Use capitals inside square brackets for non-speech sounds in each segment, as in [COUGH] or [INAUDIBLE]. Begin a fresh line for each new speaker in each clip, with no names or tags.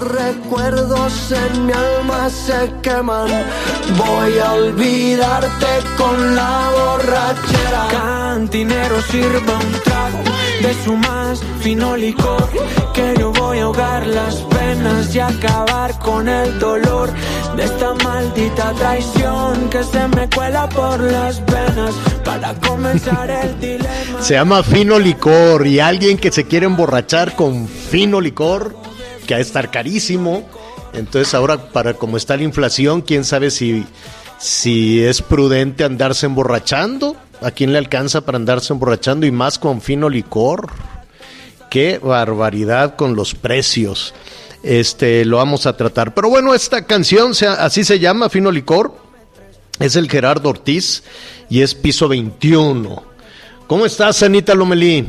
Recuerdos en mi alma se queman. Voy a olvidarte con la borrachera.
Cantinero sirva un trago de su más fino licor Que yo voy a ahogar las penas y acabar con el dolor De esta maldita traición que se me cuela por las venas Para comenzar [LAUGHS] el dilema
Se llama fino licor y alguien que se quiere emborrachar con fino licor, que ha de estar carísimo. Entonces ahora, para como está la inflación, quién sabe si, si es prudente andarse emborrachando. ¿A quién le alcanza para andarse emborrachando y más con fino licor? Qué barbaridad con los precios. Este, lo vamos a tratar. Pero bueno, esta canción, así se llama, Fino Licor. Es el Gerardo Ortiz y es piso 21. ¿Cómo estás, Anita Lomelí?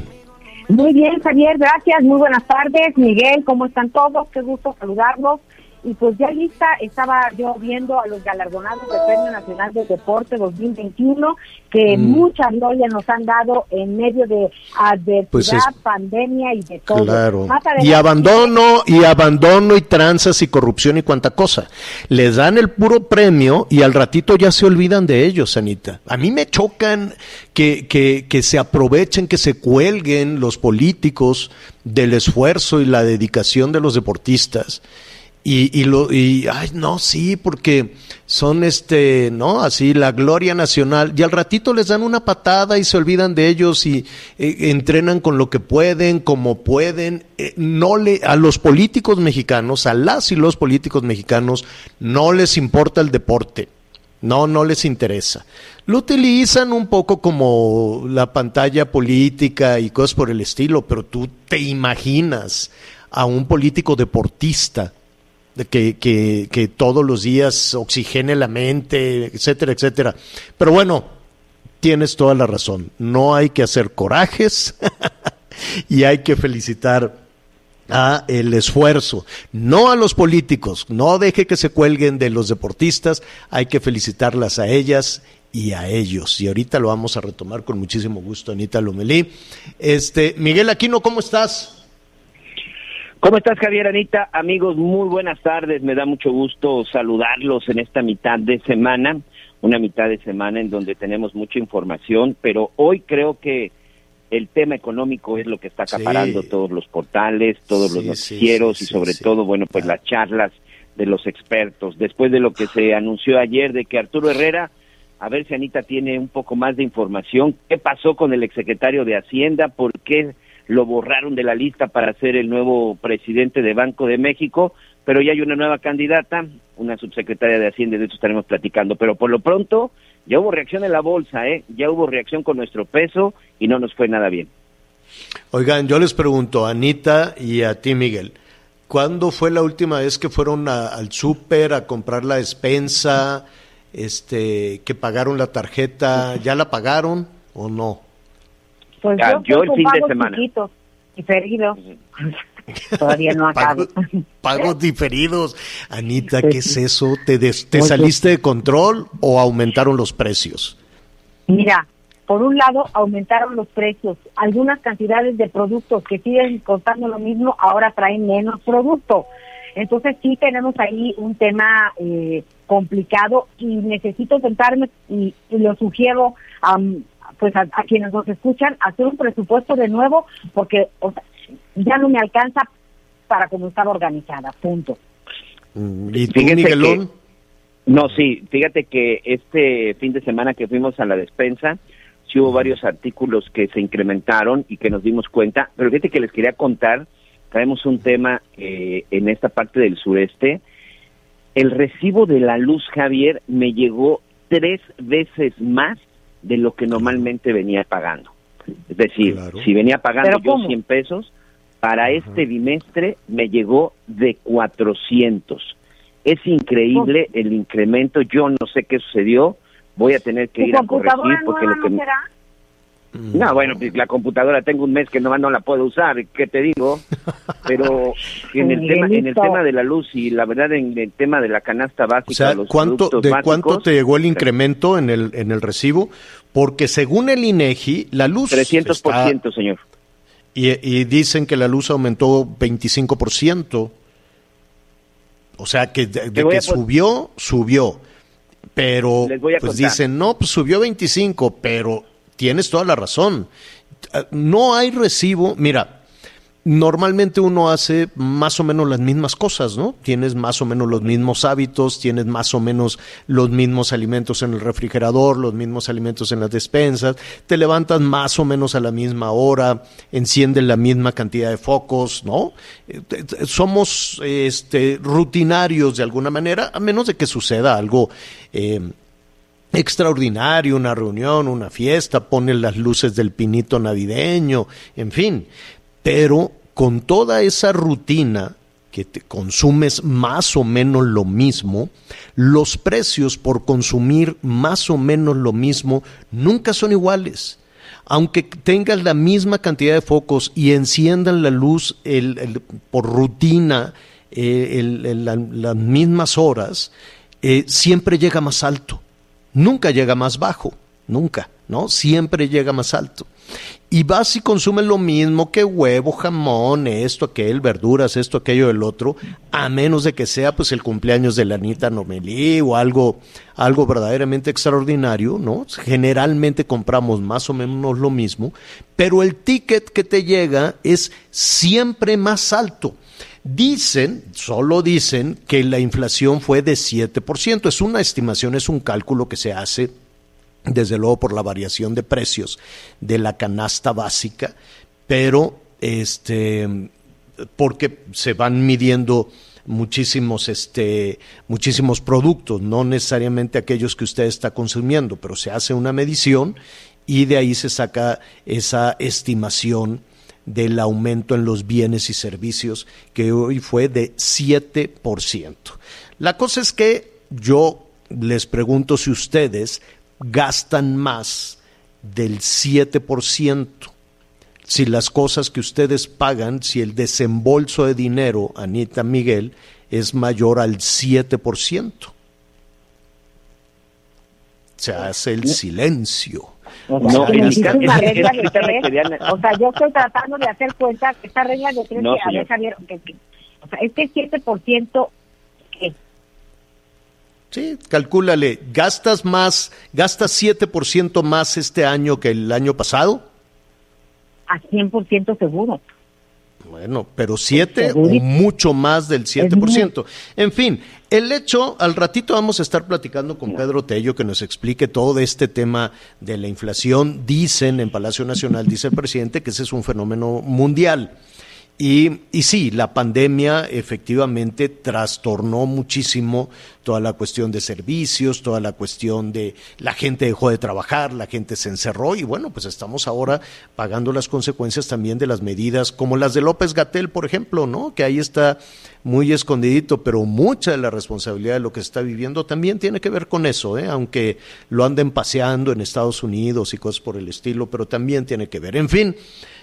Muy bien, Javier, gracias. Muy buenas tardes. Miguel, ¿cómo están todos? Qué gusto saludarlos. Y pues ya lista, estaba yo viendo a los galardonados del Premio Nacional de Deporte 2021, que
Mm.
mucha gloria nos han dado en medio de adversidad,
Pues es-
pandemia y de todo.
Claro. Y abandono, y abandono, y tranzas, y corrupción, y cuanta cosa. Les dan el puro premio y al ratito ya se olvidan de ellos, Anita. A mí me chocan que, que, que se aprovechen, que se cuelguen los políticos del esfuerzo y la dedicación de los deportistas. Y, y lo y ay no sí porque son este no así la gloria nacional. Y al ratito les dan una patada y se olvidan de ellos y eh, entrenan con lo que pueden como pueden. Eh, no le a los políticos mexicanos a las y los políticos mexicanos no les importa el deporte. No, no les interesa. Lo utilizan un poco como la pantalla política y cosas por el estilo, pero tú te imaginas a un político deportista de que, que, que todos los días oxigene la mente, etcétera, etcétera. Pero bueno, tienes toda la razón. No hay que hacer corajes [LAUGHS] y hay que felicitar a el esfuerzo, no a los políticos, no deje que se cuelguen de los deportistas, hay que felicitarlas a ellas y a ellos. Y ahorita lo vamos a retomar con muchísimo gusto, Anita Lomelí. Este, Miguel Aquino, ¿cómo estás?
¿Cómo estás, Javier Anita? Amigos, muy buenas tardes. Me da mucho gusto saludarlos en esta mitad de semana, una mitad de semana en donde tenemos mucha información, pero hoy creo que el tema económico es lo que está
Sí.
acaparando todos los portales, todos los noticieros
sí,
y sobre todo, bueno, pues las charlas de los expertos. Después de lo que se anunció ayer de que Arturo Herrera, a ver si Anita tiene un poco más de información, qué pasó con el exsecretario de Hacienda, por qué lo borraron de la lista para ser el nuevo presidente de Banco de México, pero ya hay una nueva candidata, una subsecretaria de Hacienda, de eso estaremos platicando. Pero por lo pronto, ya hubo reacción en la bolsa, ¿eh? Ya hubo reacción con nuestro peso y no nos fue nada bien.
Oigan, yo les pregunto, a Anita y a ti, Miguel, ¿cuándo fue la última vez que fueron al súper a comprar la despensa, este, que pagaron la tarjeta? ¿Ya la pagaron o no?
Pues yo,
el fin de semana.
chiquitos, diferidos. [LAUGHS] Todavía no acabo.
Pagos, pagos diferidos. Anita, ¿qué es eso? ¿Te, des- te
Oye.
saliste de control o aumentaron los precios?
Mira, por un lado aumentaron los precios. Algunas cantidades de productos que siguen costando lo mismo ahora traen menos producto. Entonces sí tenemos ahí un tema eh, complicado y necesito sentarme y, y lo sugiero am, pues a, a quienes nos escuchan hacer un presupuesto de nuevo porque o sea, ya no me alcanza para como estaba organizada, punto.
Mm, ¿Y tú,
Fíjense
Miguelón?
No, sí, fíjate que este fin de semana que fuimos a la despensa, sí hubo varios artículos que se incrementaron y que nos dimos cuenta, pero fíjate que les quería contar, traemos un tema eh, en esta parte del sureste, el recibo de la luz, Javier, me llegó tres veces más de lo que normalmente venía pagando. Es decir, si venía pagando yo 100 pesos, para este bimestre me llegó de 400. Es increíble el incremento, yo no sé qué sucedió, voy a tener que ir a corregir porque lo que... No, será? No, bueno, pues la computadora tengo un mes que no, no la puedo usar, ¿qué te digo? [LAUGHS] Pero en el tema en el tema de la luz y la verdad en el tema de la canasta básica,
o ¿cuánto, ¿de cuánto te llegó el incremento en el en el recibo? Porque según el INEGI, la luz
300%, señor.
Y, dicen que la luz aumentó 25%. O sea, que de, que subió, subió. Pero pues dicen, no, pues subió 25, pero tienes toda la razón. No hay recibo. Mira, normalmente uno hace más o menos las mismas cosas, ¿no? Tienes más o menos los mismos hábitos, tienes más o menos los mismos alimentos en el refrigerador, los mismos alimentos en las despensas, te levantas más o menos a la misma hora, enciendes la misma cantidad de focos, ¿no? Eh, somos este, rutinarios de alguna manera, a menos de que suceda algo. Eh, extraordinario, una reunión, una fiesta, ponen las luces del pinito navideño, en fin, pero con toda esa rutina que te consumes más o menos lo mismo, los precios por consumir más o menos lo mismo nunca son iguales. Aunque tengas la misma cantidad de focos y enciendan la luz por rutina eh, las mismas horas, eh, siempre llega más alto. Nunca llega más bajo, nunca, ¿no? Siempre llega más alto y vas y consumes lo mismo que huevo, jamón, esto, aquel, verduras, esto, aquello, el otro, a menos de que sea pues el cumpleaños de la Anita Nomelí o algo, algo verdaderamente extraordinario, ¿no? Generalmente compramos más o menos lo mismo, pero el ticket que te llega es siempre más alto. Dicen, solo dicen, que la inflación fue de 7%. Es una estimación, es un cálculo que se hace desde luego por la variación de precios de la canasta básica, pero este porque se van midiendo muchísimos este muchísimos productos, no necesariamente aquellos que usted está consumiendo, pero se hace una medición y de ahí se saca esa estimación del aumento en los bienes y servicios que hoy fue de 7%. La cosa es que yo les pregunto si ustedes gastan más del 7%. Si las cosas que ustedes pagan, si el desembolso de dinero, Anita Miguel, es mayor al 7%. Se hace el silencio.
O sea, no, o sea, yo estoy tratando de hacer cuenta que esta regla de tres, no, a ver, Javier, que, o sea, este 7%
Sí, calcúlale, ¿gastas más, gastas 7% más este año que el año pasado?
A 100% seguro.
Bueno, pero 7 o mucho más del 7%. En fin, el hecho, al ratito vamos a estar platicando con Pedro Tello que nos explique todo este tema de la inflación. Dicen en Palacio Nacional, dice el presidente, que ese es un fenómeno mundial. Y, y, sí, la pandemia efectivamente trastornó muchísimo toda la cuestión de servicios, toda la cuestión de la gente dejó de trabajar, la gente se encerró y bueno, pues estamos ahora pagando las consecuencias también de las medidas como las de López Gatel, por ejemplo, ¿no? Que ahí está muy escondidito, pero mucha de la responsabilidad de lo que está viviendo también tiene que ver con eso, ¿eh? aunque lo anden paseando en Estados Unidos y cosas por el estilo, pero también tiene que ver. En fin,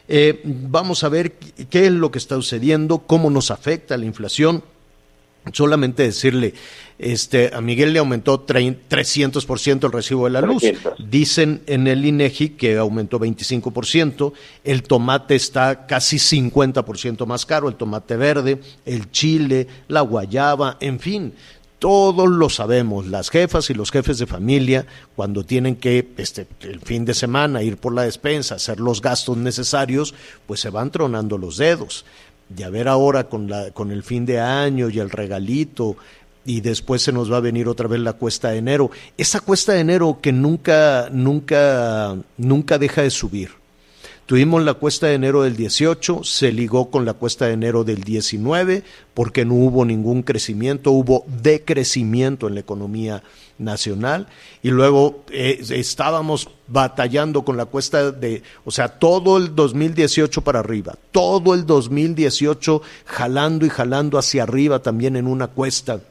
eh, vamos a ver qué es lo que está sucediendo, cómo nos afecta la inflación. Solamente decirle, este, a Miguel le aumentó 300% el recibo de la luz. Dicen en el INEGI que aumentó 25%, el tomate está casi 50% más caro, el tomate verde, el chile, la guayaba, en fin, todos lo sabemos, las jefas y los jefes de familia, cuando tienen que, este, el fin de semana, ir por la despensa, hacer los gastos necesarios, pues se van tronando los dedos. De a ver ahora con, la, con el fin de año y el regalito, y después se nos va a venir otra vez la cuesta de enero. Esa cuesta de enero que nunca, nunca, nunca deja de subir. Tuvimos la cuesta de enero del 18, se ligó con la cuesta de enero del 19, porque no hubo ningún crecimiento, hubo decrecimiento en la economía nacional, y luego eh, estábamos batallando con la cuesta de, o sea, todo el 2018 para arriba, todo el 2018 jalando y jalando hacia arriba también en una cuesta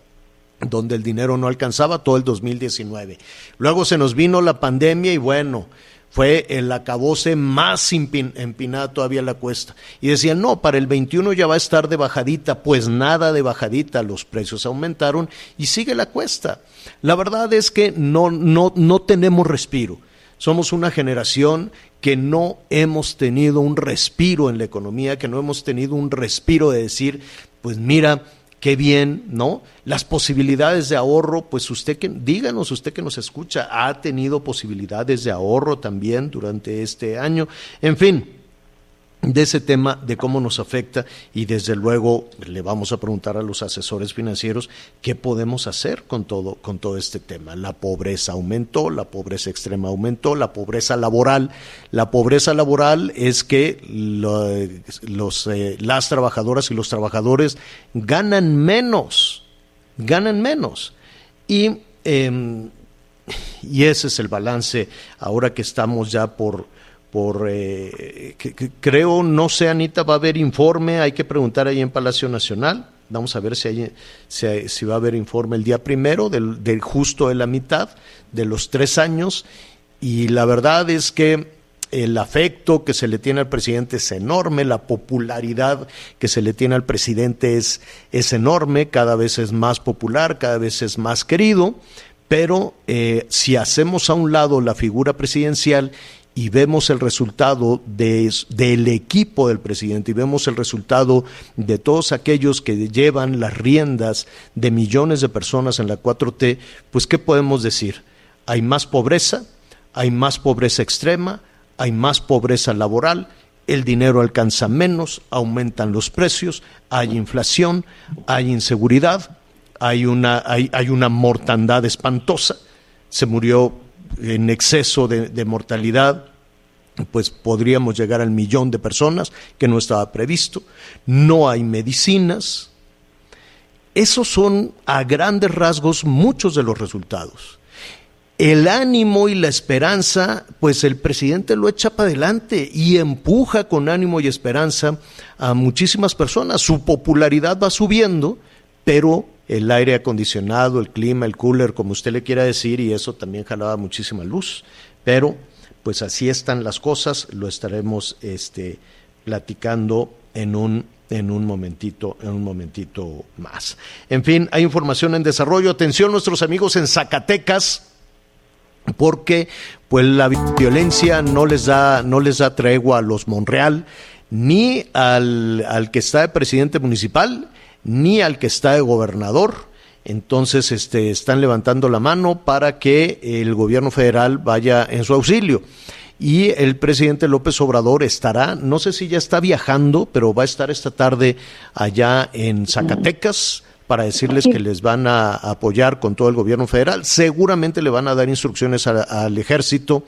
donde el dinero no alcanzaba todo el 2019. Luego se nos vino la pandemia y bueno, fue el acabose más empinada todavía la cuesta. Y decían, no, para el 21 ya va a estar de bajadita. Pues nada de bajadita, los precios aumentaron y sigue la cuesta. La verdad es que no, no, no tenemos respiro. Somos una generación que no hemos tenido un respiro en la economía, que no hemos tenido un respiro de decir, pues mira, qué bien, ¿no? Las posibilidades de ahorro, pues usted que, díganos, usted que nos escucha, ha tenido posibilidades de ahorro también durante este año. En fin, de ese tema de cómo nos afecta y desde luego le vamos a preguntar a los asesores financieros qué podemos hacer con todo con todo este tema. La pobreza aumentó, la pobreza extrema aumentó, la pobreza laboral. La pobreza laboral es que los, eh, las trabajadoras y los trabajadores ganan menos, ganan menos. Y, em, y ese es el balance ahora que estamos ya por por eh, creo, no sé, Anita, va a haber informe, hay que preguntar ahí en Palacio Nacional. Vamos a ver si, hay, si, va a haber informe el día primero, del, justo de la mitad, de los tres años. Y la verdad es que el afecto que se le tiene al presidente es enorme, la popularidad que se le tiene al presidente es, es enorme, cada vez es más popular, cada vez es más querido, pero eh, si hacemos a un lado la figura presidencial y vemos el resultado de, del equipo del presidente y vemos el resultado de todos aquellos que llevan las riendas de millones de personas en la 4T, pues ¿qué podemos decir? Hay más pobreza, hay más pobreza extrema, hay más pobreza laboral, el dinero alcanza menos, aumentan los precios, hay inflación, hay inseguridad, hay una, hay, hay una mortandad espantosa, se murió en exceso de, mortalidad, pues podríamos llegar al millón de personas que no estaba previsto, no hay medicinas. Esos son a grandes rasgos muchos de los resultados. El ánimo y la esperanza, pues el presidente lo echa para adelante y empuja con ánimo y esperanza a muchísimas personas. Su popularidad va subiendo, pero el aire acondicionado, el clima, el cooler, como usted le quiera decir, y eso también jalaba muchísima luz. Pero, pues así están las cosas, lo estaremos este, platicando en un en un momentito, en un momentito más. En fin, hay información en desarrollo. Atención nuestros amigos en Zacatecas, porque pues la violencia no les da, no les da tregua a los Monreal, ni al, al que está de presidente municipal, ni al que está de gobernador. Entonces, este, están levantando la mano para que el gobierno federal vaya en su auxilio. Y el presidente López Obrador estará, no sé si ya está viajando, pero va a estar esta tarde allá en Zacatecas para decirles que les van a apoyar con todo el gobierno federal. Seguramente le van a dar instrucciones al ejército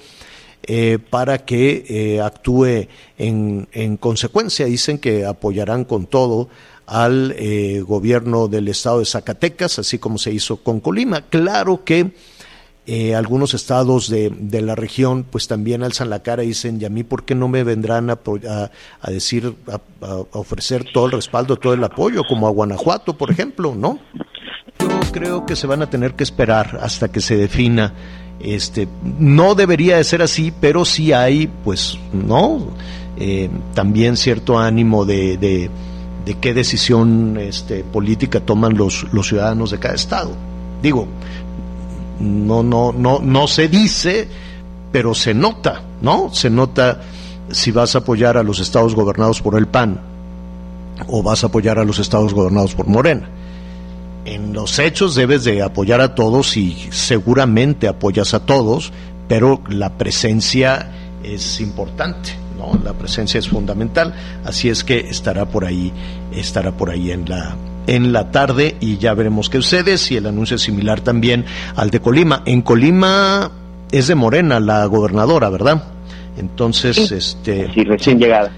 eh, para que eh, actúe en, en consecuencia. Dicen que apoyarán con todo al eh, gobierno del estado de Zacatecas, así como se hizo con Colima. Claro que eh, algunos estados de, de, la región pues también alzan la cara y dicen, ¿y a mí por qué no me vendrán a, a, decir, a, ofrecer todo el respaldo, todo el apoyo, como a Guanajuato, por ejemplo, ¿no? Yo creo que se van a tener que esperar hasta que se defina este no debería de ser así pero sí hay pues no eh, también cierto ánimo de de qué decisión este, política toman los, los ciudadanos de cada estado. Digo, no, no, no, no se dice, pero se nota, ¿no? Se nota si vas a apoyar a los estados gobernados por el PAN o vas a apoyar a los estados gobernados por Morena. En los hechos debes de apoyar a todos y seguramente apoyas a todos, pero la presencia es importante. La presencia es fundamental, así es que estará por ahí, estará por ahí en la, en la tarde y ya veremos qué sucede, si el anuncio es similar también al de Colima. En Colima es de Morena la gobernadora, ¿verdad? Entonces, este...
Sí, recién llegada.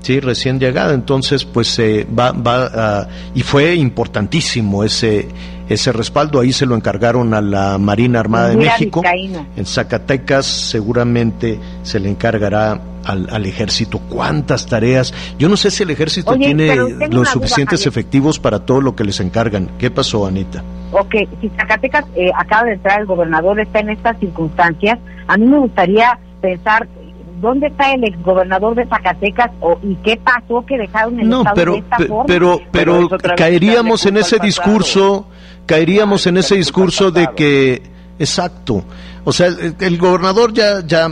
Sí, recién llegada. Entonces, pues eh, va, va y fue importantísimo ese ese respaldo. Ahí se lo encargaron a la Marina Armada de México. En Zacatecas seguramente se le encargará al, ejército. ¿Cuántas tareas? Yo no sé si el ejército tiene los suficientes efectivos para todo lo que les encargan. ¿Qué pasó, Anita?
Ok, si Zacatecas eh, acaba de entrar, el gobernador está en estas circunstancias, a mí me gustaría pensar ¿dónde está el exgobernador de Zacatecas o, y qué pasó que dejaron el
no,
estado
pero,
de esta forma?
Pero, pero, caeríamos en ese discurso, caeríamos en ese discurso de que, exacto, o sea, el, gobernador ya, ya,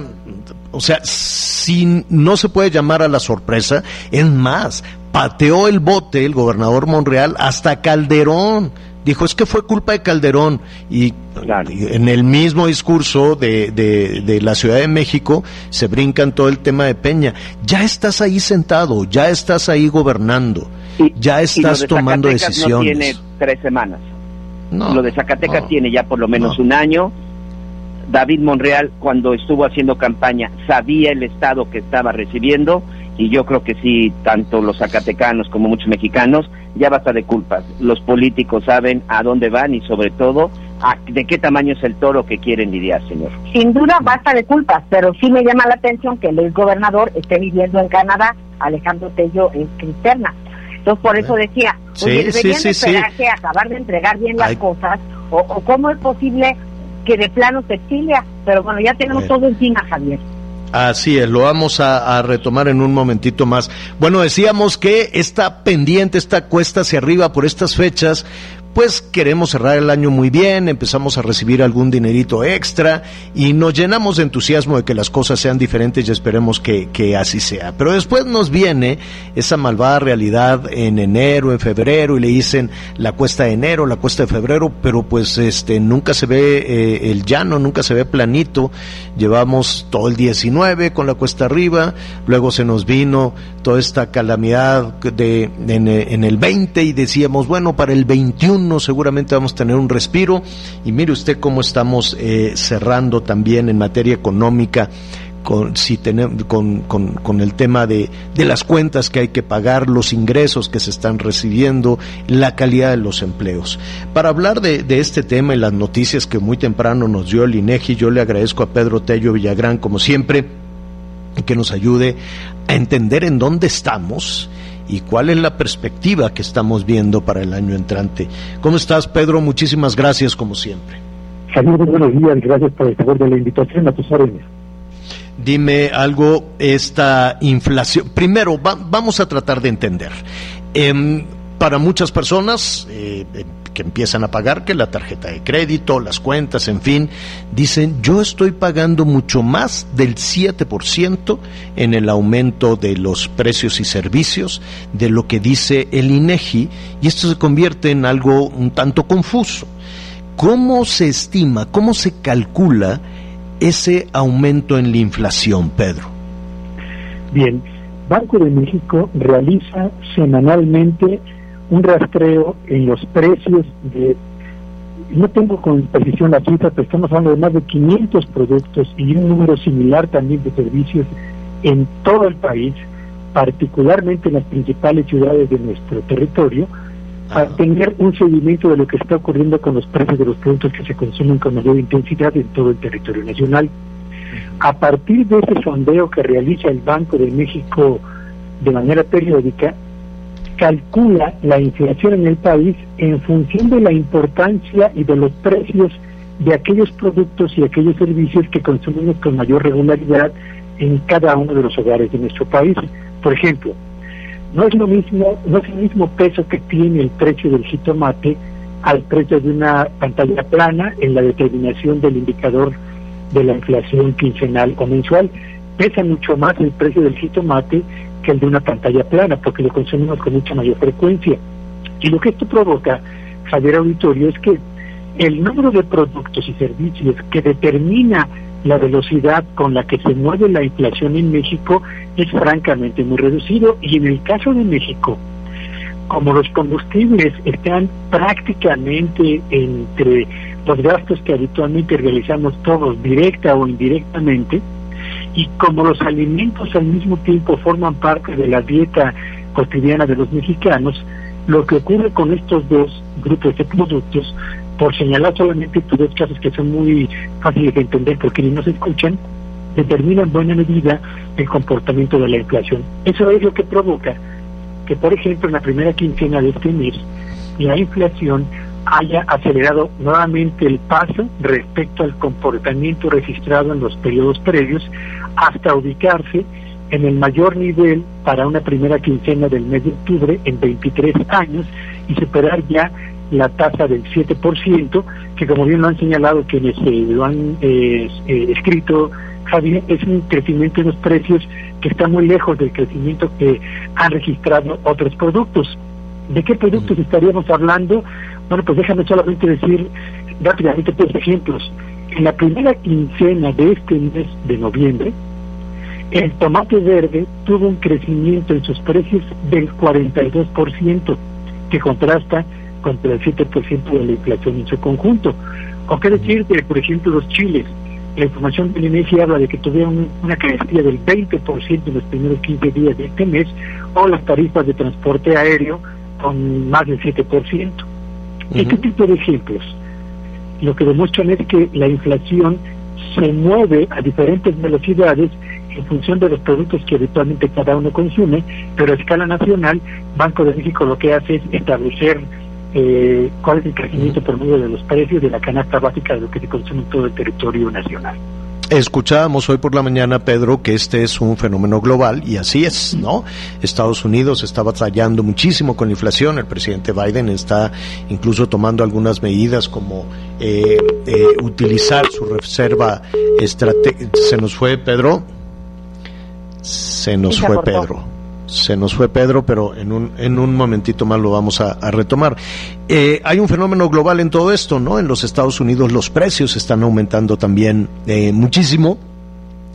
o sea, si no se puede llamar a la sorpresa, es más, pateó el bote el gobernador Monreal hasta Calderón dijo es que fue culpa de Calderón y, en el mismo discurso de, de, la Ciudad de México se brincan todo el tema de Peña. Ya estás ahí sentado, ya estás ahí gobernando, ya estás tomando decisiones. No
tiene tres semanas. lo de Zacatecas tiene ya por lo menos un año. David Monreal, cuando estuvo haciendo campaña, sabía el estado que estaba recibiendo y yo creo que sí, tanto los zacatecanos como muchos mexicanos, ya basta de culpas. Los políticos saben a dónde van y sobre todo a, de qué tamaño es el toro que quieren lidiar, señor.
Sin duda basta de culpas, pero sí me llama la atención que el gobernador esté viviendo en Canadá, Alejandro Tello es cristiana. Entonces por eso decía, oye, sí, deberían esperarse a acabar de entregar bien las cosas, o, cómo es posible que de plano se exilia, pero bueno, ya tenemos todo encima, Javier.
Así es, lo vamos a, retomar en un momentito más. Bueno, decíamos que está pendiente, esta cuesta hacia arriba por estas fechas, pues queremos cerrar el año muy bien, empezamos a recibir algún dinerito extra y nos llenamos de entusiasmo de que las cosas sean diferentes y esperemos que, así sea. Pero después nos viene esa malvada realidad en enero, en febrero y le dicen la cuesta de enero, la cuesta de febrero, pero pues este nunca se ve eh, el llano, nunca se ve planito. Llevamos todo el 19 con la cuesta arriba, luego se nos vino toda esta calamidad de, en el 20 y decíamos, bueno, para el 21 seguramente vamos a tener un respiro y mire usted cómo estamos eh, cerrando también en materia económica con, si tenemos, con, el tema de, de, las cuentas que hay que pagar, los ingresos que se están recibiendo, la calidad de los empleos. Para hablar de, de este tema y las noticias que muy temprano nos dio el INEGI, yo le agradezco a Pedro Tello Villagrán, como siempre, que nos ayude a entender en dónde estamos y cuál es la perspectiva que estamos viendo para el año entrante. ¿Cómo estás, Pedro? Muchísimas gracias, como siempre.
Saludos, buenos días, gracias por el favor de la invitación a tus órdenes.
Dime algo, esta inflación. Primero, vamos a tratar de entender. Em, para muchas personas eh, que empiezan a pagar, que la tarjeta de crédito, las cuentas, en fin, dicen, yo estoy pagando mucho más del 7% en el aumento de los precios y servicios de lo que dice el INEGI, y esto se convierte en algo un tanto confuso. ¿Cómo se estima, cómo se calcula ese aumento en la inflación, Pedro?
Bien, Banco de México realiza semanalmente un rastreo en los precios de, no tengo con precisión la cifra, pero estamos hablando de más de 500 productos y un número similar también de servicios en todo el país, particularmente en las principales ciudades de nuestro territorio, para tener un seguimiento de lo que está ocurriendo con los precios de los productos que se consumen con mayor intensidad en todo el territorio nacional. A partir de ese sondeo que realiza el Banco de México de manera periódica, calcula la inflación en el país en función de la importancia y de los precios de aquellos productos y aquellos servicios que consumimos con mayor regularidad en cada uno de los hogares de nuestro país. Por ejemplo, no es lo mismo, no es el mismo peso que tiene el precio del jitomate al precio de una pantalla plana en la determinación del indicador de la inflación quincenal o mensual. Pesa mucho más el precio del jitomate el de una pantalla plana, porque lo consumimos con mucha mayor frecuencia. Y lo que esto provoca, Javier Auditorio, es que el número de productos y servicios que determina la velocidad con la que se mueve la inflación en México es francamente muy reducido y en el caso de México, como los combustibles están prácticamente entre los gastos que habitualmente realizamos todos, directa o indirectamente, y como los alimentos al mismo tiempo forman parte de la dieta cotidiana de los mexicanos, lo que ocurre con estos dos grupos de productos, por señalar solamente dos casos que son muy fáciles de entender porque ni nos escuchan, determina en buena medida el comportamiento de la inflación. Eso es lo que provoca que, por ejemplo, en la primera quincena de este mes, la inflación haya acelerado nuevamente el paso respecto al comportamiento registrado en los periodos previos hasta ubicarse en el mayor nivel para una primera quincena del mes de octubre en 23 años y superar ya la tasa del 7%, que como bien lo han señalado quienes eh, lo han eh, eh, escrito, Javier, es un crecimiento en los precios que está muy lejos del crecimiento que han registrado otros productos. ¿De qué productos estaríamos hablando? Bueno, pues déjame solamente decir rápidamente tres ejemplos. En la primera quincena de este mes de noviembre, el tomate verde tuvo un crecimiento en sus precios del 42%, que contrasta contra el 7% de la inflación en su conjunto. O qué decir que, por ejemplo, los chiles. La información del habla de que tuvieron una carestía del 20% en los primeros 15 días de este mes, o las tarifas de transporte aéreo con más del 7%. Este tipo de ejemplos lo que demuestran es que la inflación se mueve a diferentes velocidades en función de los productos que habitualmente cada uno consume, pero a escala nacional, Banco de México lo que hace es establecer eh, cuál es el crecimiento por medio de los precios de la canasta básica de lo que se consume en todo el territorio nacional.
Escuchábamos hoy por la mañana, Pedro, que este es un fenómeno global y así es, ¿no? Estados Unidos está batallando muchísimo con la inflación, el presidente Biden está incluso tomando algunas medidas como eh, eh, utilizar su reserva estratégica. ¿Se nos fue Pedro? Se nos fue Pedro se nos fue Pedro, pero en un, en un momentito más lo vamos a, retomar. Eh, hay un fenómeno global en todo esto, ¿no? En los Estados Unidos los precios están aumentando también eh, muchísimo.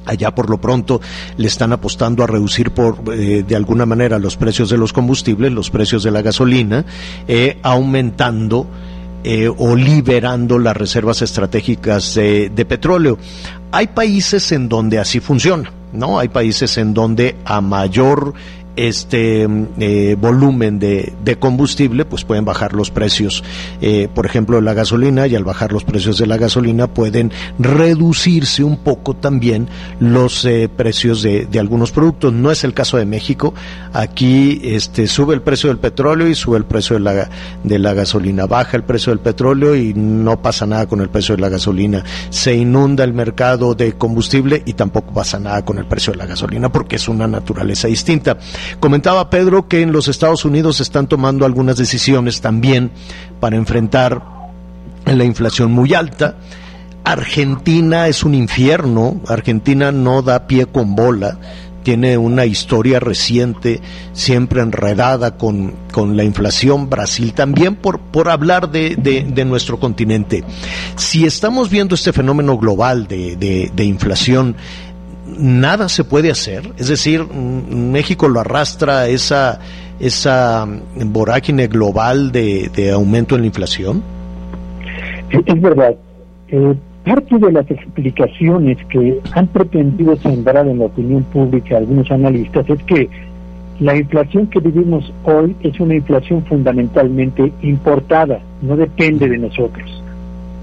Allá por lo pronto le están apostando a reducir por eh, de alguna manera los precios de los combustibles, los precios de la gasolina, aumentando o liberando las reservas estratégicas de, de petróleo. Hay países en donde así funciona, ¿no? Hay países en donde a mayor este eh, volumen de, de, combustible, pues pueden bajar los precios, eh, por ejemplo, de la gasolina, y al bajar los precios de la gasolina pueden reducirse un poco también los eh, precios de, de, algunos productos. No es el caso de México. Aquí este, sube el precio del petróleo y sube el precio de la, de la gasolina. Baja el precio del petróleo y no pasa nada con el precio de la gasolina. Se inunda el mercado de combustible y tampoco pasa nada con el precio de la gasolina porque es una naturaleza distinta. Comentaba Pedro que en los Estados Unidos se están tomando algunas decisiones también para enfrentar la inflación muy alta. Argentina es un infierno, Argentina no da pie con bola, tiene una historia reciente, siempre enredada con, con la inflación, Brasil también, por, por hablar de, de, nuestro continente. Si estamos viendo este fenómeno global de, de inflación, nada se puede hacer, es decir, México lo arrastra esa, esa vorágine global de, aumento en la inflación.
Es verdad. Eh, parte de las explicaciones que han pretendido sembrar en la opinión pública algunos analistas es que la inflación que vivimos hoy es una inflación fundamentalmente importada, no depende de nosotros.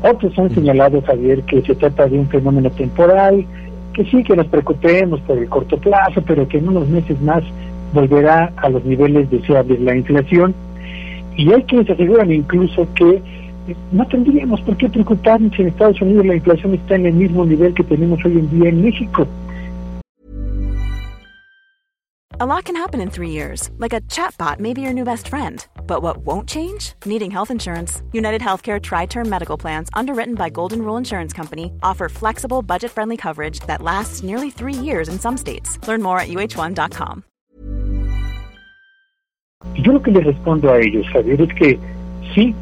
Otros han señalado, Javier, que se trata de un fenómeno temporal, que sí que nos preocupemos por el corto plazo, pero que en unos meses más volverá a los niveles deseables la inflación. Y hay quienes aseguran incluso que eh, no tendríamos por qué preocuparnos si en Estados Unidos la inflación está en el mismo nivel que tenemos hoy en día en México.
A lot can happen in three years, like a chatbot may be your new best friend. But what won't change? Needing health insurance. United Healthcare Tri Term Medical Plans, underwritten by Golden Rule Insurance Company, offer flexible, budget friendly coverage that lasts nearly three years in some states. Learn more at uh1.com.
Yo lo que les respondo a ellos, Javier, es que sí,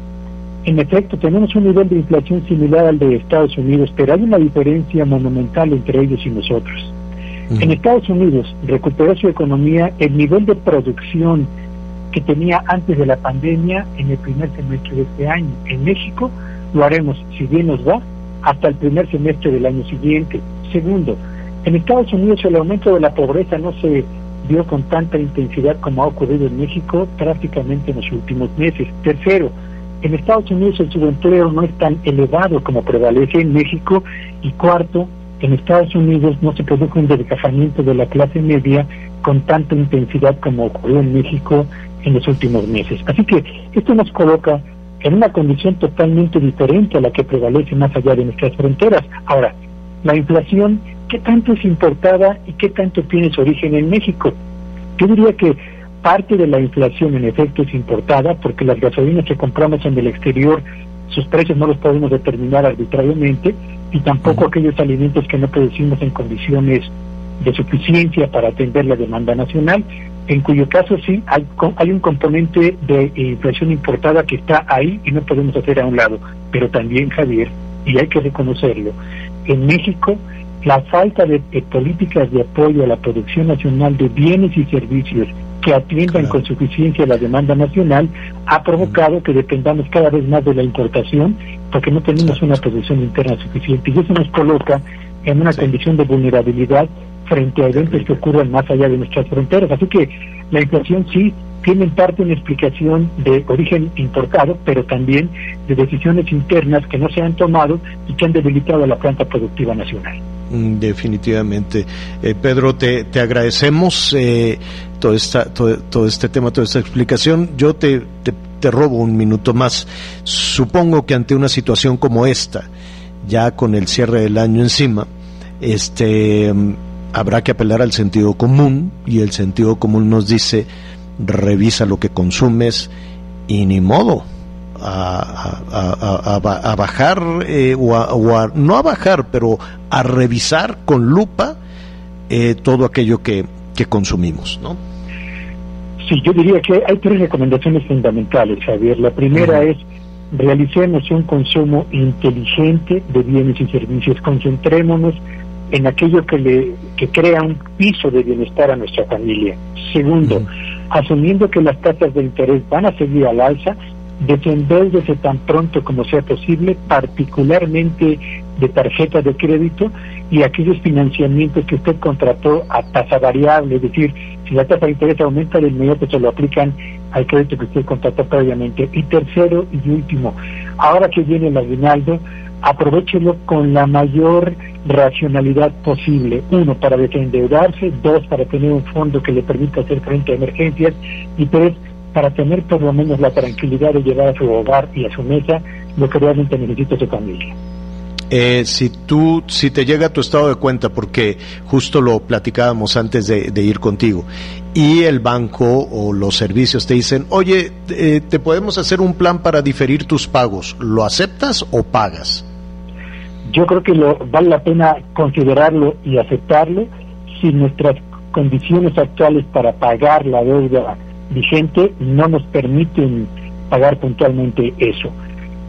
en efecto, tenemos un nivel de inflación similar al de Estados Unidos, pero hay una diferencia monumental entre ellos y nosotros. En Estados Unidos recuperó su economía el nivel de producción que tenía antes de la pandemia en el primer semestre de este año. En México lo haremos, si bien nos va, hasta el primer semestre del año siguiente. Segundo, en Estados Unidos el aumento de la pobreza no se dio con tanta intensidad como ha ocurrido en México prácticamente en los últimos meses. Tercero, en Estados Unidos el subempleo no es tan elevado como prevalece en México. Y cuarto, en Estados Unidos no se produjo un desgajamiento de la clase media con tanta intensidad como ocurrió en México en los últimos meses. Así que esto nos coloca en una condición totalmente diferente a la que prevalece más allá de nuestras fronteras. Ahora, la inflación, ¿qué tanto es importada y qué tanto tiene su origen en México? Yo diría que parte de la inflación en efecto es importada porque las gasolinas que compramos en el exterior, sus precios no los podemos determinar arbitrariamente y tampoco aquellos alimentos que no producimos en condiciones de suficiencia para atender la demanda nacional, en cuyo caso sí hay, hay un componente de inflación importada que está ahí y no podemos hacer a un lado. Pero también, Javier, y hay que reconocerlo, en México la falta de, políticas de apoyo a la producción nacional de bienes y servicios que atiendan con suficiencia la demanda nacional ha provocado que dependamos cada vez más de la importación porque no tenemos una producción interna suficiente. Y eso nos coloca en una condición de vulnerabilidad frente a eventos que ocurran más allá de nuestras fronteras. Así que la inflación sí tiene en parte una explicación de origen importado, pero también de decisiones internas que no se han tomado y que han debilitado la planta productiva nacional.
Definitivamente. Eh, Pedro, te, te agradecemos eh, todo, esta, todo, este tema, toda esta explicación. Yo te, te, te robo un minuto más. Supongo que ante una situación como esta, ya con el cierre del año encima, este habrá que apelar al sentido común y el sentido común nos dice revisa lo que consumes y ni modo a, a, bajar eh, o, a, no a bajar pero a revisar con lupa eh, todo aquello que, que consumimos ¿no?
Sí, yo diría que hay tres recomendaciones fundamentales, Javier. La primera es realicemos un consumo inteligente de bienes y servicios, concentrémonos en aquello que le que crea un piso de bienestar a nuestra familia. Segundo, asumiendo que las tasas de interés van a seguir al alza, defenderse tan pronto como sea posible, particularmente de tarjetas de crédito y aquellos financiamientos que usted contrató a tasa variable, es decir, si la tasa de interés aumenta, de inmediato se lo aplican al crédito que usted contrató previamente. Y tercero y último, ahora que viene el aguinaldo, aprovechelo con la mayor racionalidad posible. Uno, para desendeudarse, dos, para tener un fondo que le permita hacer frente a emergencias y tres, para tener por lo menos la tranquilidad de llevar a su hogar y a su mesa lo que realmente necesita su familia.
Eh, si tú, si te llega tu estado de cuenta, porque justo lo platicábamos antes de, ir contigo, y el banco o los servicios te dicen, oye, eh, te podemos hacer un plan para diferir tus pagos, ¿lo aceptas o pagas?
yo creo que lo, vale la pena considerarlo y aceptarlo si nuestras condiciones actuales para pagar la deuda vigente no nos permiten pagar puntualmente eso.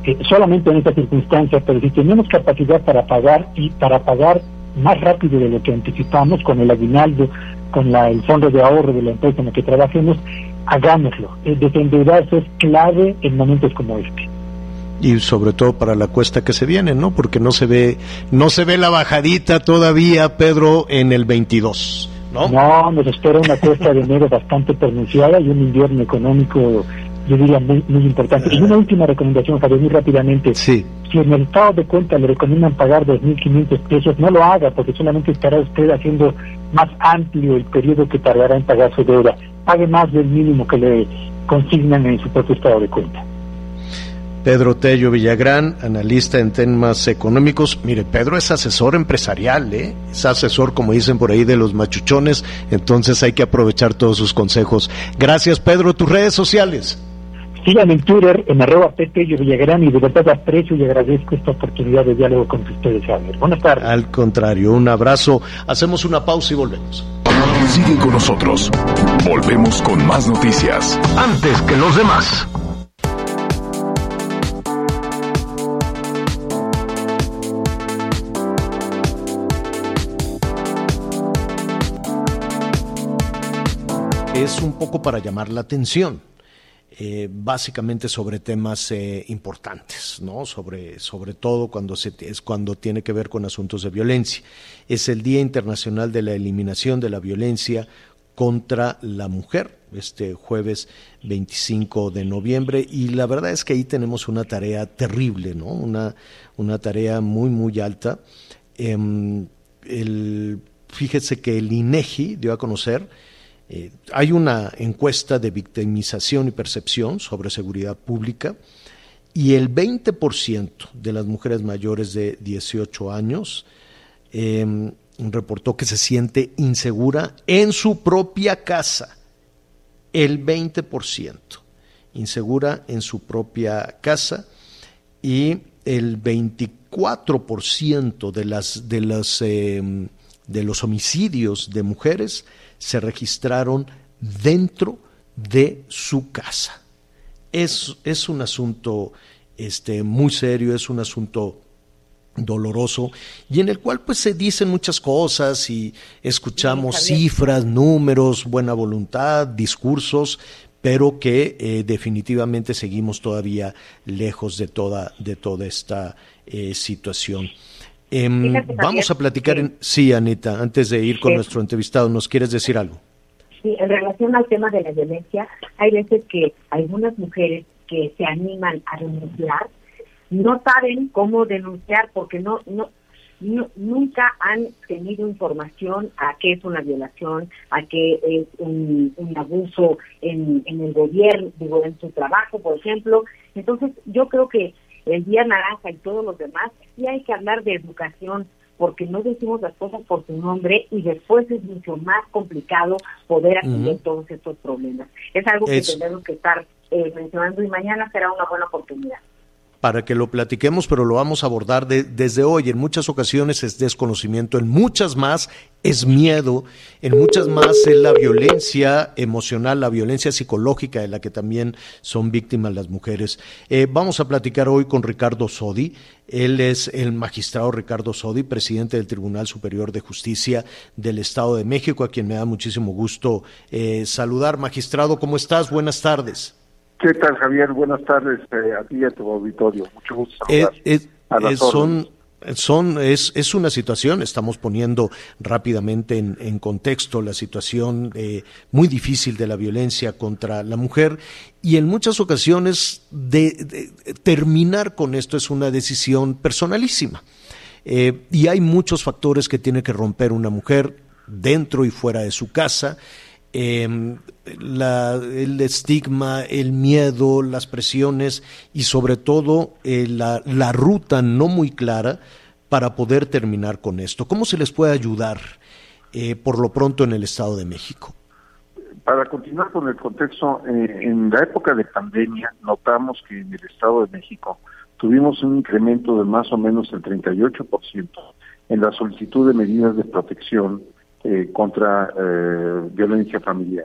Eh, solamente en esta circunstancia, pero si tenemos capacidad para pagar y para pagar más rápido de lo que anticipamos con el aguinaldo, con la, el fondo de ahorro de la empresa en la que trabajemos, hagámoslo. El desendeudarse es clave en momentos como este
y sobre todo para la cuesta que se viene, ¿no? Porque no se ve no se ve la bajadita todavía, Pedro, en el 22, ¿no?
No, nos espera una cuesta de enero bastante pronunciada y un invierno económico yo diría muy, muy importante. Y una última recomendación, Javier, muy rápidamente.
Sí.
Si en el estado de cuenta le recomiendan pagar 2.500 pesos, no lo haga, porque solamente estará usted haciendo más amplio el periodo que tardará en pagar su deuda. Pague más del mínimo que le consignan en su propio estado de cuenta.
Pedro Tello Villagrán, analista en temas económicos. Mire, Pedro es asesor empresarial, ¿eh? es asesor, como dicen por ahí, de los machuchones, entonces hay que aprovechar todos sus consejos. Gracias, Pedro. Tus redes sociales.
Síganme en Twitter, en arroba Tello Villagrán, y de verdad aprecio y agradezco esta oportunidad de diálogo con ustedes, Javier. Buenas tardes.
Al contrario, un abrazo. Hacemos una pausa y volvemos.
Sigue con nosotros. Volvemos con más noticias.
Antes que los demás.
Es un poco para llamar la atención. Eh, básicamente sobre temas eh, importantes, ¿no? Sobre, sobre todo cuando se, es cuando tiene que ver con asuntos de violencia. Es el Día Internacional de la Eliminación de la Violencia contra la Mujer, este jueves 25 de noviembre, y la verdad es que ahí tenemos una tarea terrible, ¿no? Una, una tarea muy, muy alta. Em, el, fíjese que el INEGI dio a conocer eh, hay una encuesta de victimización y percepción sobre seguridad pública y el 20% de las mujeres mayores de 18 años em, reportó que se siente insegura en su propia casa. El 20% insegura en su propia casa y el 24% de, las, em, de los homicidios de mujeres se registraron dentro de su casa. Es, es un asunto este, muy serio, es un asunto doloroso y en el cual pues se dicen muchas cosas y escuchamos cifras, números, buena voluntad, discursos, pero que eh, definitivamente seguimos todavía lejos de toda, de toda esta eh, situación. Em, vamos a platicar en... Sí, Anita, antes de ir con nuestro entrevistado, ¿nos quieres decir algo?
Sí, en relación al tema de la violencia, hay veces que algunas mujeres que se animan a denunciar no saben cómo denunciar porque no, no, nunca han tenido información a qué es una violación, a qué es un, un abuso en, en el gobierno, digo, en su trabajo, por ejemplo. Entonces, yo creo que el Día Naranja y todos los demás, sí hay que hablar de educación, porque no decimos las cosas por su nombre y después es mucho más complicado poder atender todos estos problemas. Es algo que tenemos que estar eh, mencionando y mañana será una buena oportunidad
para que lo platiquemos, pero lo vamos a abordar desde hoy. En muchas ocasiones es desconocimiento, en muchas más es miedo, en muchas más es la violencia emocional, la violencia psicológica de la que también son víctimas las mujeres. Eh, vamos a platicar hoy con Ricardo Sodi. Él es el magistrado Ricardo Sodi, presidente del Tribunal Superior de Justicia del Estado de México, a quien me da muchísimo gusto eh, saludar. Magistrado, ¿cómo estás? Buenas tardes.
¿Qué tal, Javier? Buenas tardes eh, a ti y a tu auditorio. Mucho gusto
eh. Eh, son, son, es, es una situación, estamos poniendo rápidamente en, contexto la situación muy difícil de la violencia contra la mujer y en muchas ocasiones de, terminar con esto es una decisión personalísima. y hay muchos factores que tiene que romper una mujer dentro y fuera de su casa eh, la, el estigma, el miedo, las presiones y sobre todo eh, la, la, ruta no muy clara para poder terminar con esto. ¿Cómo se les puede ayudar eh, por lo pronto en el Estado de México?
Para continuar con el contexto, eh, en la época de pandemia notamos que en el Estado de México tuvimos un incremento de más o menos el 38% en la solicitud de medidas de protección eh, contra eh, violencia familiar.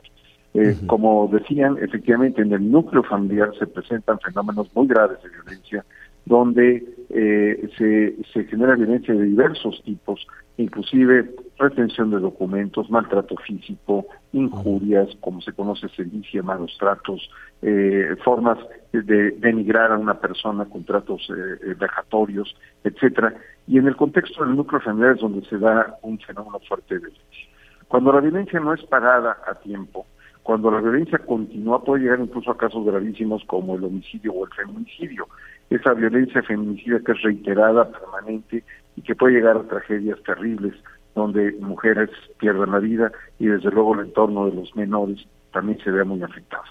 Eh, como decían, efectivamente en el núcleo familiar se presentan fenómenos muy graves de violencia, donde se, se genera violencia de diversos tipos, inclusive retención de documentos, maltrato físico, injurias, como se conoce, sedicia, malos tratos, formas de denigrar a una persona con tratos vejatorios, etcétera. Y en el contexto del núcleo familiar es donde se da un fenómeno fuerte de violencia. Cuando la violencia no es parada a tiempo, cuando la violencia continúa, puede llegar incluso a casos gravísimos como el homicidio o el feminicidio. Esa violencia feminicida que es reiterada, permanente y que puede llegar a tragedias terribles donde mujeres pierden la vida y desde luego el entorno de los menores también se vea muy afectado.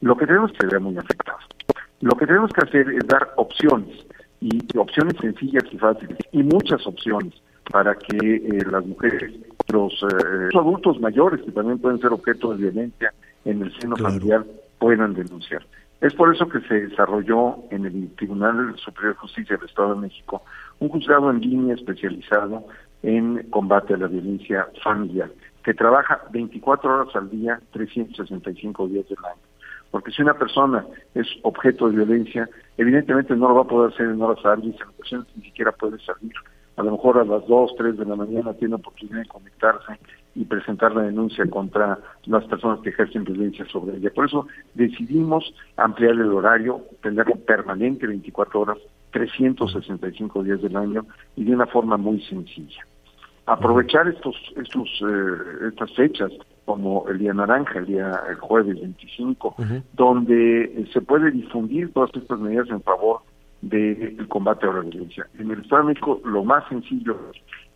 Lo que tenemos que ver muy afectado. Lo que tenemos que hacer es dar opciones y opciones sencillas y fáciles y muchas opciones para que eh, las mujeres, los, eh, adultos mayores que también pueden ser objeto de violencia en el seno familiar puedan denunciar. Es por eso que se desarrolló en el Tribunal Superior de Justicia del Estado de México un juzgado en línea especializado en combate a la violencia familiar, que trabaja 24 horas al día, 365 días del año. Porque si una persona es objeto de violencia, evidentemente no lo va a poder hacer en horas hábiles, en ocasiones ni siquiera puede salir. A lo mejor a las 2, 3 de la mañana tiene oportunidad de conectarse y presentar la denuncia contra las personas que ejercen violencia sobre ella. Por eso decidimos ampliar el horario, tenerlo permanente 24 horas, 365 días del año y de una forma muy sencilla. Aprovechar estos, estos, eh, estas fechas como el día naranja, el día el jueves 25, donde se puede difundir todas estas medidas en favor del combate a la violencia. En el Estado de México lo más sencillo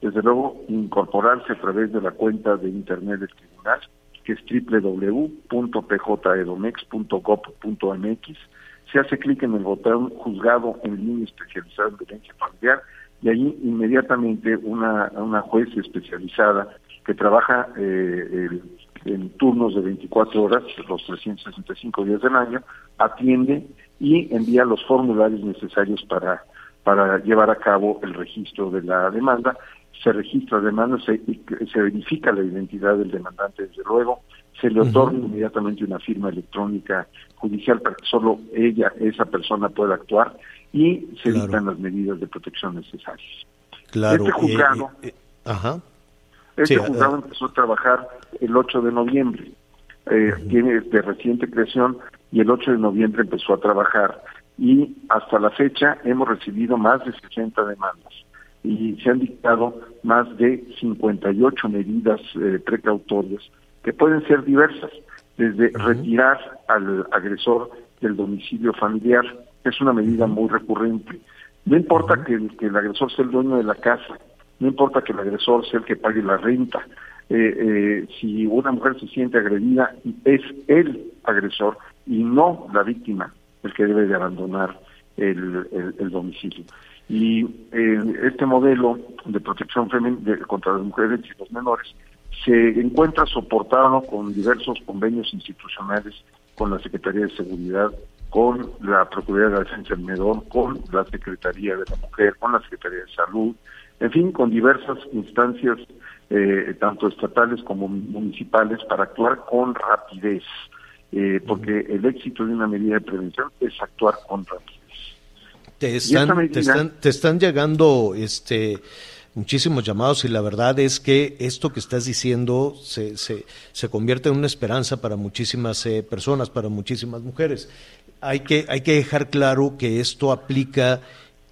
desde luego incorporarse a través de la cuenta de internet del tribunal, que es www.pjedomex.gov.mx. Se hace clic en el botón juzgado en línea especializada en violencia familiar y allí inmediatamente una, una juez especializada que trabaja eh, en turnos de 24 horas, los 365 días del año, atiende y envía los formularios necesarios para, para llevar a cabo el registro de la demanda se registra demanda, se, se verifica la identidad del demandante, desde luego, se le otorga inmediatamente una firma electrónica judicial para que solo ella, esa persona, pueda actuar y se dictan las medidas de protección necesarias.
Claro.
Este juzgado,
ajá.
Este juzgado empezó a trabajar el 8 de noviembre. Eh, Tiene de reciente creación y el 8 de noviembre empezó a trabajar. Y hasta la fecha hemos recibido más de 60 demandas y se han dictado más de 58 medidas eh, precautorias que pueden ser diversas, desde retirar al agresor del domicilio familiar, que es una medida muy recurrente. No importa que, el agresor sea el dueño de la casa, no importa que el agresor sea el que pague la renta. Eh, eh, si una mujer se siente agredida, es el agresor y no la víctima el que debe de abandonar el domicilio. Y eh, este modelo de protección contra las mujeres y los menores se encuentra soportado con diversos convenios institucionales con la Secretaría de Seguridad, con la Procuraduría de la Defensa del Menor, con la Secretaría de la Mujer, con la Secretaría de Salud, en fin, con diversas instancias, eh, tanto estatales como municipales, para actuar con rapidez, eh, porque el éxito de una medida de prevención es actuar con rapidez.
Te están, te están, te están llegando este muchísimos llamados y la verdad es que esto que estás diciendo se, se, se convierte en una esperanza para muchísimas eh, personas, para muchísimas mujeres. Hay que, hay que dejar claro que esto aplica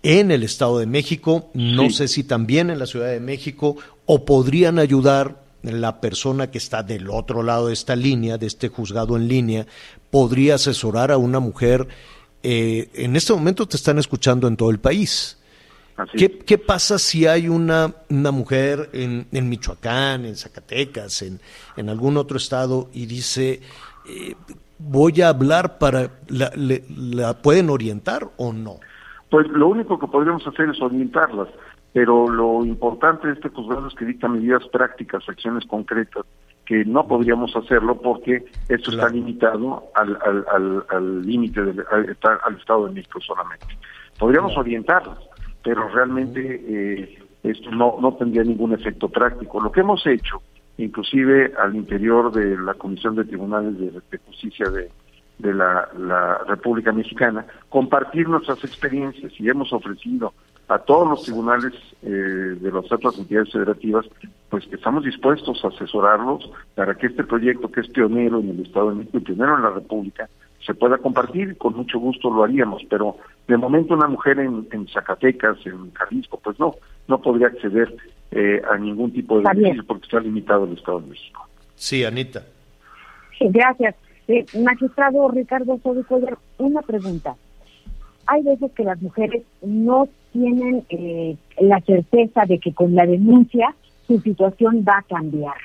en el Estado de México, no sé si también en la Ciudad de México, o podrían ayudar la persona que está del otro lado de esta línea, de este juzgado en línea, podría asesorar a una mujer eh, en este momento te están escuchando en todo el país. ¿Qué, ¿Qué, pasa si hay una, una mujer en, en Michoacán, en Zacatecas, en, en, algún otro estado y dice, eh, voy a hablar para, la, ¿la pueden orientar o no?
Pues lo único que podríamos hacer es orientarlas, pero lo importante de este juzgado es que dicta medidas prácticas, acciones concretas que no podríamos hacerlo porque esto está limitado al al límite al, al, al, Estado de México solamente. Podríamos orientarlos, pero realmente eh, esto no, no tendría ningún efecto práctico. Lo que hemos hecho, inclusive al interior de la Comisión de Tribunales de, Justicia de, la, República Mexicana, compartir nuestras experiencias. Y hemos ofrecido a todos los tribunales eh, de las otras entidades federativas, pues que estamos dispuestos a asesorarlos para que este proyecto, que es pionero en el Estado de México y pionero en la República, se pueda compartir, con mucho gusto lo haríamos, pero de momento una mujer en, Zacatecas, en Jalisco, pues no, no podría acceder eh, a ningún tipo de beneficio porque está limitado el Estado de México.
Sí, Anita.
Sí, gracias. Eh, magistrado Ricardo Sódico, una pregunta hay veces que las mujeres no tienen eh, la certeza de que con la denuncia su situación va a cambiar.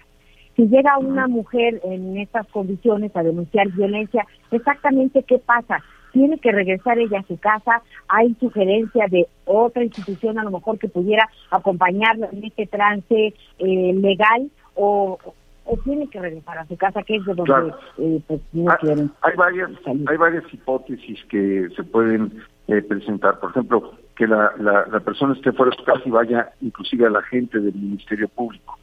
Si llega una mujer en estas condiciones a denunciar violencia, exactamente qué pasa. Tiene que regresar ella a su casa. Hay sugerencia de otra institución a lo mejor que pudiera acompañarla en este trance eh, legal o, o tiene que regresar a su casa, que es de donde eh, pues, no
hay,
quieren.
Hay varias, hay varias hipótesis que se pueden eh, presentar. Por ejemplo, que la, la, persona esté fuera de su casa y vaya inclusive al agente del Ministerio Público.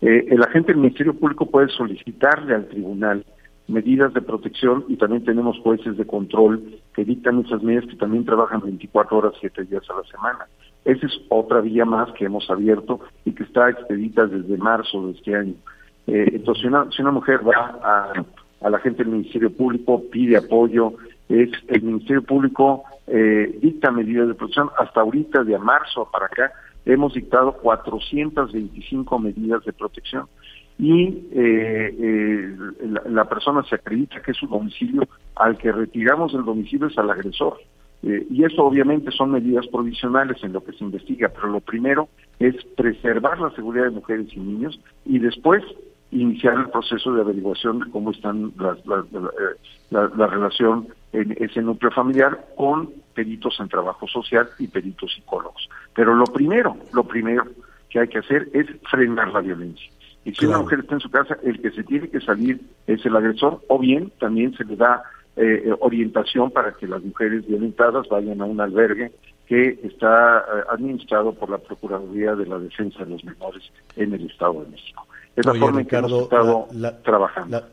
Eh, el agente del Ministerio Público puede solicitarle al tribunal medidas de protección y también tenemos jueces de control que dictan esas medidas que también trabajan 24 horas, 7 días a la semana. Esa es otra vía más que hemos abierto y que está expedita desde marzo de este año. Eh, entonces, si una, si una mujer va a, a la gente del Ministerio Público, pide apoyo, es el Ministerio Público eh, dicta medidas de protección. Hasta ahorita, de marzo para acá, hemos dictado 425 medidas de protección y eh, eh, la, la, persona se acredita que es su domicilio, al que retiramos el domicilio es al agresor. Eh, y eso obviamente son medidas provisionales en lo que se investiga, pero lo primero es preservar la seguridad de mujeres y niños y después iniciar el proceso de averiguación de cómo están las, la, la, la, relación en ese núcleo familiar con peritos en trabajo social y peritos psicólogos. Pero lo primero, lo primero que hay que hacer es frenar la violencia. Y si una mujer está en su casa, el que se tiene que salir es el agresor, o bien también se le da eh, orientación para que las mujeres violentadas vayan a un albergue que está eh, administrado por la Procuraduría de la Defensa de los Menores en el Estado de México. Es la forma
Ricardo,
en que hemos estado
la- la-
trabajando.
La,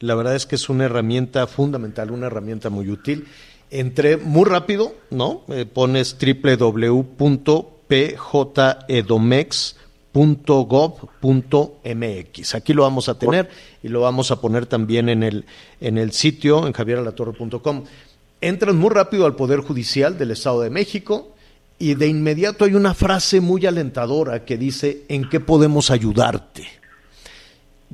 la verdad es que es una herramienta fundamental, una herramienta muy útil. Entré muy rápido, ¿no? Eh, pones www.pjedomex.gov.mx. Aquí lo vamos a tener y lo vamos a poner también en el, en el sitio, en javieralatorre.com. Entras muy rápido al Poder Judicial del Estado de México y de inmediato hay una frase muy alentadora que dice, ¿en qué podemos ayudarte?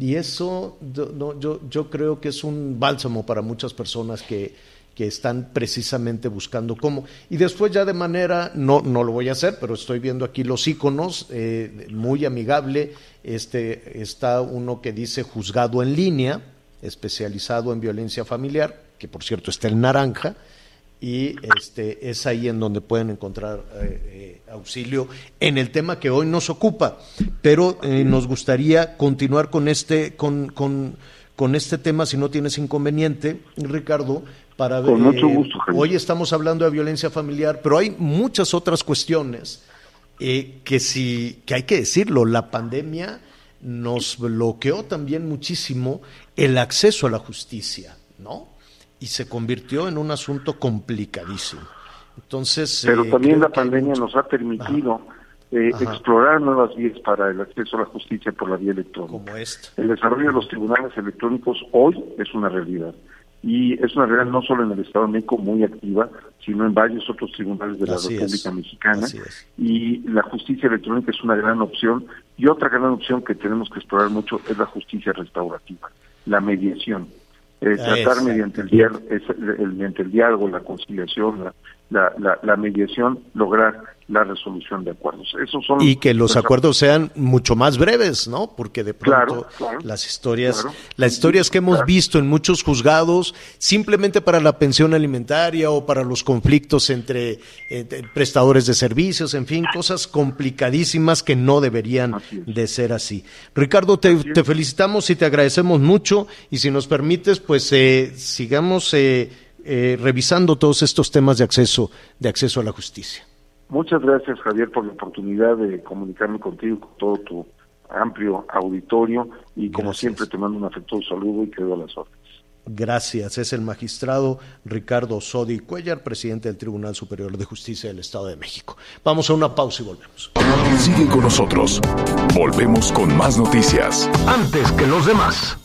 Y eso yo, yo creo que es un bálsamo para muchas personas que, que están precisamente buscando cómo. Y después ya de manera, no, no lo voy a hacer, pero estoy viendo aquí los iconos, eh, muy amigable. Este, está uno que dice juzgado en línea, especializado en violencia familiar, que por cierto está en naranja, y este, es ahí en donde pueden encontrar eh, eh, auxilio en el tema que hoy nos ocupa. Pero nos gustaría continuar con este, con, con, con este tema, si no tienes inconveniente, Ricardo, para ver.
Con mucho gusto, Javier.
Hoy estamos hablando de violencia familiar, pero hay muchas otras cuestiones eh, que sí, que hay que decirlo, la pandemia nos bloqueó también muchísimo el acceso a la justicia, ¿no? Y se convirtió en un asunto complicadísimo. Entonces,
Pero
eh,
también
creo
la pandemia nos ha permitido eh,
Ajá.
explorar nuevas vías para el acceso a la justicia por la vía electrónica.
como esta.
El desarrollo de los tribunales electrónicos hoy es una realidad. Y es una realidad no solo en el Estado de México muy activa, sino en varios otros tribunales de la
Así es,
República Mexicana.
es.
Y la justicia electrónica es una gran opción. Y otra gran opción que tenemos que explorar mucho es la justicia restaurativa, la mediación. Eh,
Ah,
tratar mediante el, diálogo, mediante el diálogo, la conciliación, la, la, la, la mediación, lograr la resolución de acuerdos. Esos son
Y que los acuerdos sean mucho más breves, ¿no? Porque de pronto
Claro, claro,
las historias,
claro.
las historias que hemos visto en muchos juzgados, simplemente para la pensión alimentaria o para los conflictos entre, entre prestadores de servicios, en fin, cosas complicadísimas que no deberían de ser así. Ricardo, te, te felicitamos y te agradecemos mucho y si nos permites, pues eh, sigamos eh, eh, revisando todos estos temas de acceso, de acceso a la justicia.
Muchas gracias, Javier, por la oportunidad de comunicarme contigo, con todo tu amplio auditorio y como
Gracias.
siempre te mando un afectuoso saludo y quedo a las órdenes.
Gracias. Es el magistrado Ricardo Sodi Cuellar, presidente del Tribunal Superior de Justicia del Estado de México. Vamos a una pausa y volvemos.
Sigue con nosotros. Volvemos con más noticias.
Antes que los demás.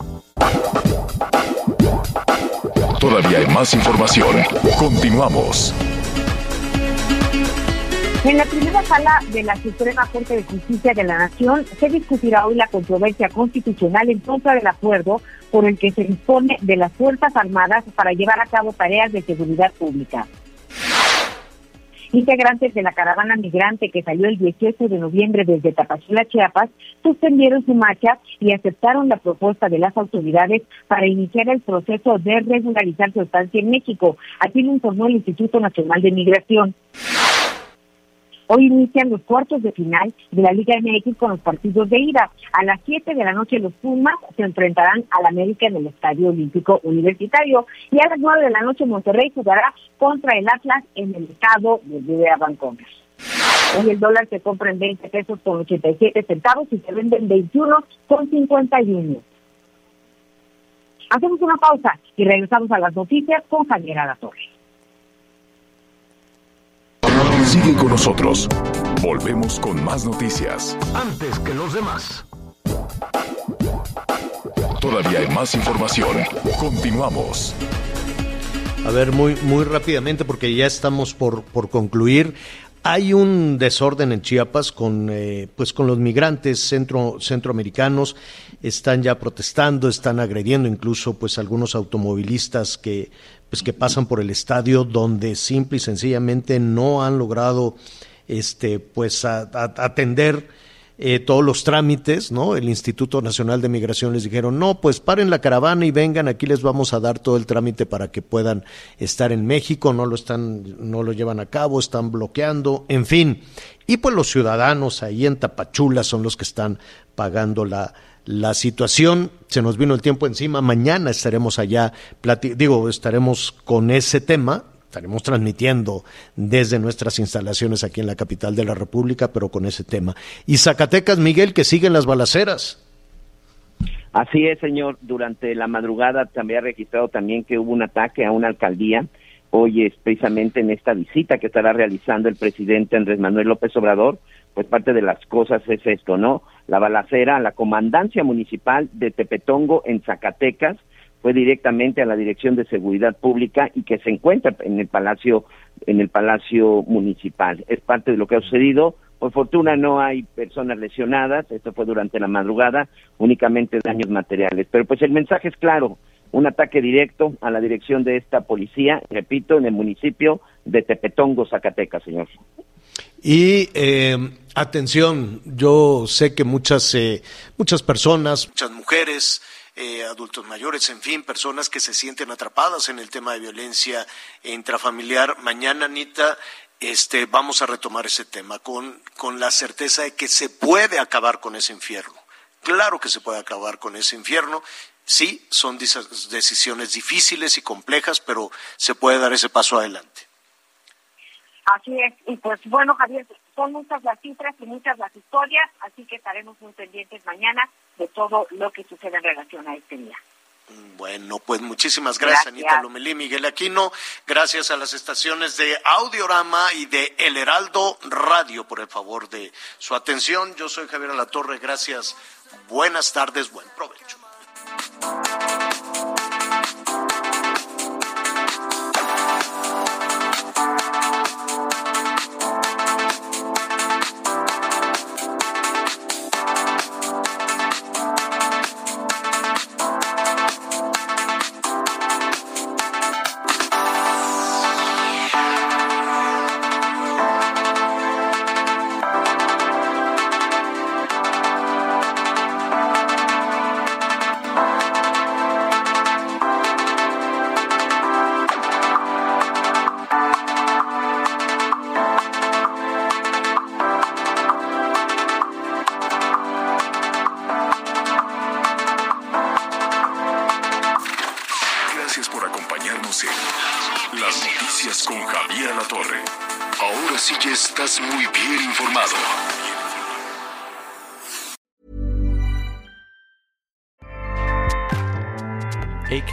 Todavía hay más información. Continuamos.
En la primera sala de la Suprema Corte de Justicia de la Nación se discutirá hoy la controversia constitucional en contra del acuerdo por el que se dispone de las Fuerzas Armadas para llevar a cabo tareas de seguridad pública. Integrantes de la caravana migrante que salió el 18 de noviembre desde Tapachula, Chiapas, suspendieron su marcha y aceptaron la propuesta de las autoridades para iniciar el proceso de regularizar su estancia en México. Así lo informó el Instituto Nacional de Migración. Hoy inician los cuartos de final de la Liga MX con los partidos de ida. A las 7 de la noche los Pumas se enfrentarán al América en el Estadio Olímpico Universitario y a las 9 de la noche Monterrey jugará contra el Atlas en el estado de Rivera Bancomer. Hoy el dólar se compra en 20 pesos con 87 centavos y se vende en 21 con 51. Hacemos una pausa y regresamos a las noticias con Javier Alatorre.
Sigue con nosotros. Volvemos con más noticias.
Antes que los demás.
Todavía hay más información. Continuamos.
A ver, muy, muy rápidamente, porque ya estamos por, por concluir. Hay un desorden en Chiapas con, eh, pues con los migrantes centro, centroamericanos, están ya protestando, están agrediendo incluso pues algunos automovilistas que, pues, que pasan por el estadio donde simple y sencillamente no han logrado este, pues atender eh, todos los trámites, ¿no? El Instituto Nacional de Migración les dijeron, no, pues paren la caravana y vengan, aquí les vamos a dar todo el trámite para que puedan estar en México, no lo están, no lo llevan a cabo, están bloqueando, en fin. Y pues los ciudadanos ahí en Tapachula son los que están pagando la, la situación. Se nos vino el tiempo encima, mañana estaremos allá, digo, estaremos con ese tema, estaremos transmitiendo desde nuestras instalaciones aquí en la capital de la República, pero con ese tema. Y Zacatecas, Miguel, que siguen las balaceras.
Así es, señor. Durante la madrugada también ha registrado también que hubo un ataque a una alcaldía. Hoy es precisamente en esta visita que estará realizando el presidente Andrés Manuel López Obrador, pues parte de las cosas es esto, ¿no? La balacera la comandancia municipal de Tepetongo en Zacatecas, fue directamente a la Dirección de Seguridad Pública y que se encuentra en el Palacio en el Palacio Municipal. Es parte de lo que ha sucedido. Por fortuna no hay personas lesionadas, esto fue durante la madrugada, únicamente daños materiales. Pero pues el mensaje es claro, un ataque directo a la dirección de esta policía, repito, en el municipio de Tepetongo, Zacatecas, señor.
Y eh, atención, yo sé que muchas, eh, muchas personas, muchas mujeres, eh, adultos mayores, en fin, personas que se sienten atrapadas en el tema de violencia intrafamiliar. Mañana, Anita, este, vamos a retomar ese tema con, con la certeza de que se puede acabar con ese infierno. Claro que se puede acabar con ese infierno. Sí, son decisiones difíciles y complejas, pero se puede dar ese paso adelante.
Así es, y pues bueno, Javier, son muchas las cifras y muchas las historias, así que estaremos muy pendientes mañana de todo lo que sucede en relación a este día.
Bueno, pues muchísimas gracias, Anita Lomelí, Miguel Aquino. Gracias a las estaciones de Audiorama y de El Heraldo Radio por el favor de su atención. Yo soy Javier Alatorre. Gracias. Buenas tardes. Buen provecho.